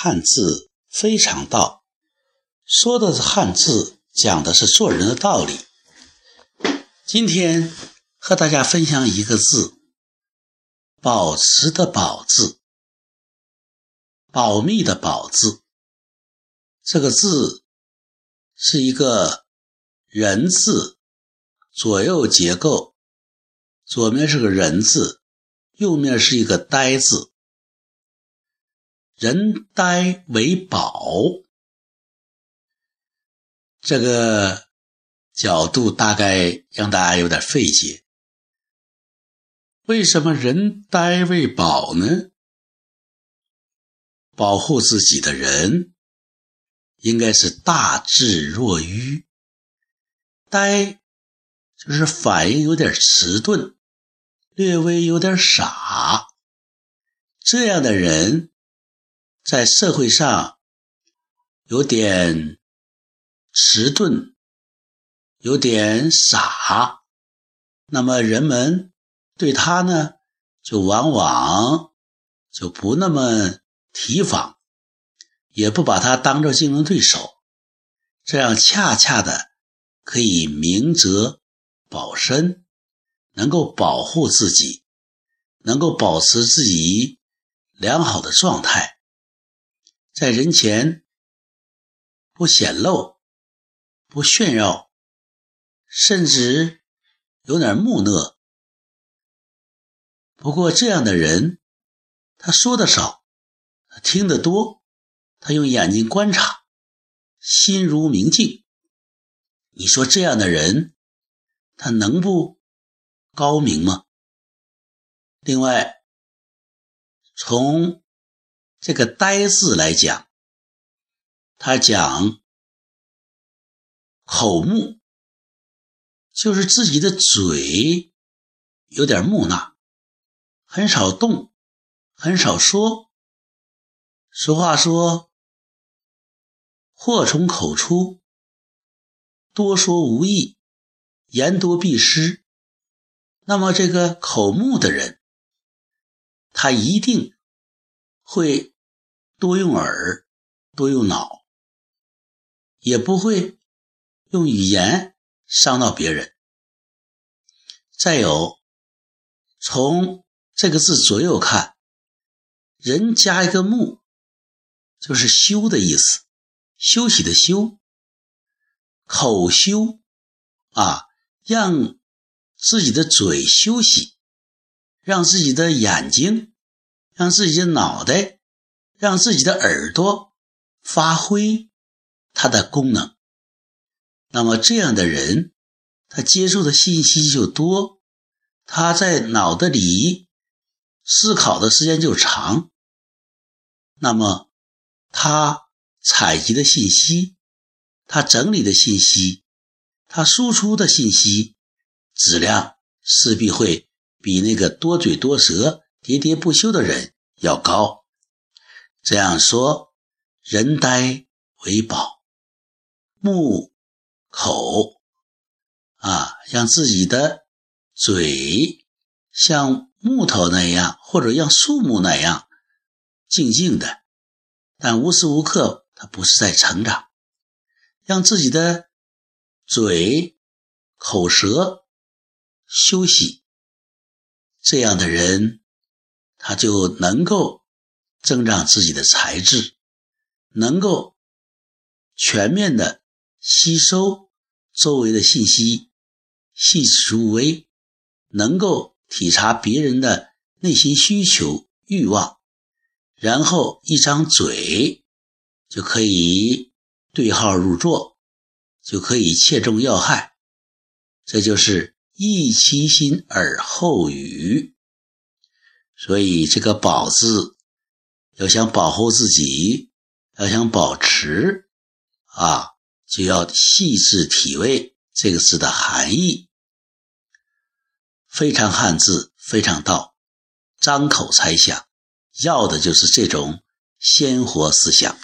汉字非常道，说的是汉字，讲的是做人的道理。今天和大家分享一个字，保持的保字，保密的保字。这个字是一个人字，左右结构，左面是个人字，右面是一个呆字。人呆为宝，这个角度大概让大家有点费解。为什么人呆为宝呢？保护自己的人应该是大智若愚，呆就是反应有点迟钝，略微有点傻，这样的人。在社会上有点迟钝，有点傻，那么人们对他呢，就往往就不那么提防，也不把他当做竞争对手，这样恰恰的可以明哲保身，能够保护自己，能够保持自己良好的状态。在人前不显露、不炫耀，甚至有点木讷。不过这样的人，他说的少，听得多，他用眼睛观察，心如明镜。你说这样的人，他能不高明吗？另外，从这个“呆”字来讲，他讲口木，就是自己的嘴有点木讷，很少动，很少说。俗话说：“祸从口出，多说无益，言多必失。”那么，这个口木的人，他一定。会多用耳，多用脑，也不会用语言伤到别人。再有，从这个字左右看，人加一个木，就是休的意思，休息的休，口休啊，让自己的嘴休息，让自己的眼睛。让自己的脑袋，让自己的耳朵发挥它的功能。那么这样的人，他接触的信息就多，他在脑袋里思考的时间就长。那么他采集的信息，他整理的信息，他输出的信息质量势必会比那个多嘴多舌。喋喋不休的人要高，这样说，人呆为宝，木口啊，让自己的嘴像木头那样，或者像树木那样静静的，但无时无刻他不是在成长，让自己的嘴、口舌休息，这样的人。他就能够增长自己的才智，能够全面的吸收周围的信息，细致入微，能够体察别人的内心需求欲望，然后一张嘴就可以对号入座，就可以切中要害。这就是益其心而后语。所以，这个“保”字，要想保护自己，要想保持，啊，就要细致体味这个字的含义。非常汉字，非常道，张口猜想，要的就是这种鲜活思想。